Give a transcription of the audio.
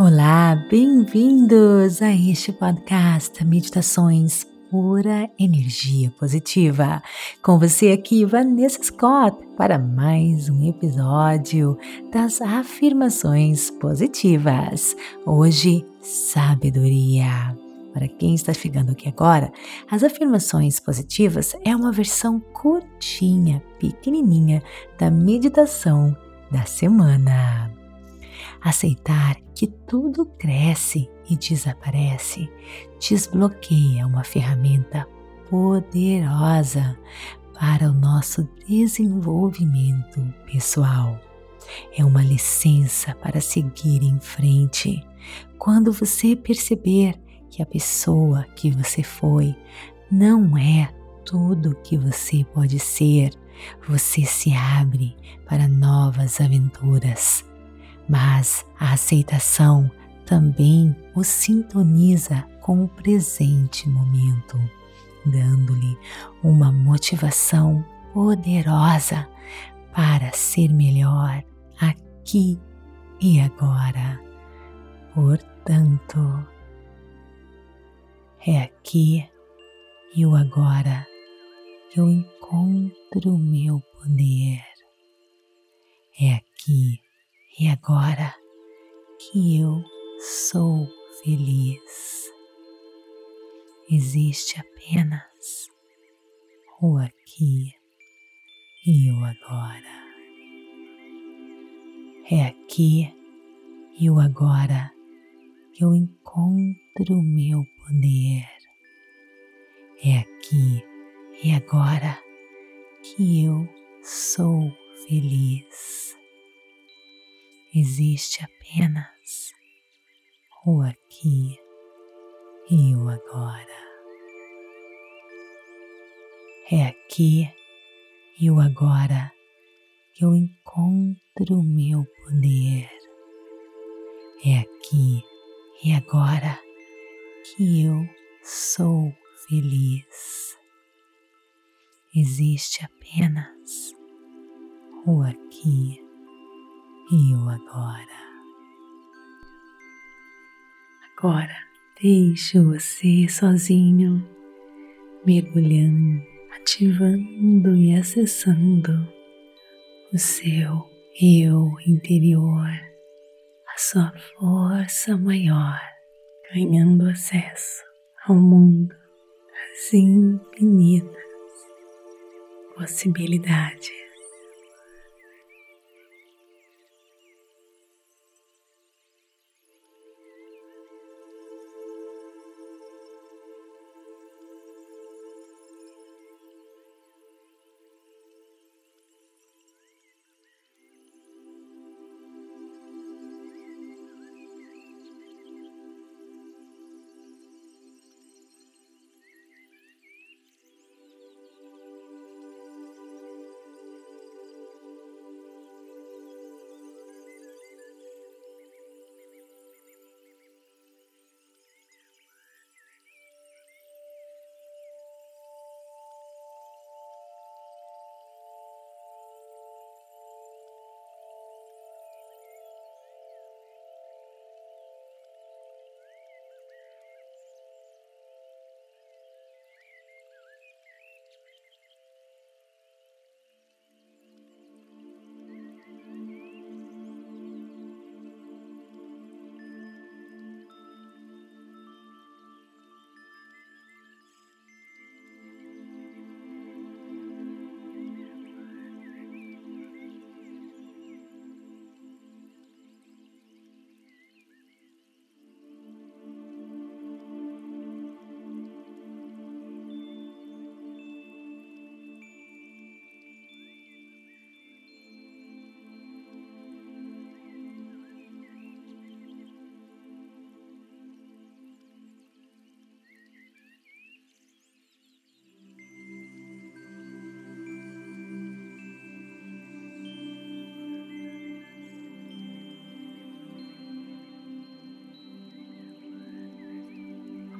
Olá, bem-vindos a este podcast Meditações Pura Energia Positiva. Com você aqui, Vanessa Scott, para mais um episódio das afirmações positivas. Hoje, sabedoria. Para quem está chegando aqui agora, as afirmações positivas é uma versão curtinha, pequenininha da meditação da semana. Aceitar que tudo cresce e desaparece desbloqueia uma ferramenta poderosa para o nosso desenvolvimento pessoal. É uma licença para seguir em frente. Quando você perceber que a pessoa que você foi não é tudo que você pode ser, você se abre para novas aventuras. Mas a aceitação também o sintoniza com o presente momento, dando-lhe uma motivação poderosa para ser melhor aqui e agora. Portanto, é aqui e o agora que eu encontro o meu poder. É aqui e agora que eu sou feliz. Existe apenas o aqui e o agora. É aqui e o agora que eu encontro o meu poder. É aqui e agora que eu sou feliz. Existe apenas o aqui e o agora. É aqui e o agora que eu encontro o meu poder. É aqui e agora que eu sou feliz. Existe apenas o aqui e o agora. Agora deixe você sozinho, mergulhando, ativando e acessando o seu eu interior, a sua força maior ganhando acesso ao mundo das infinitas possibilidades.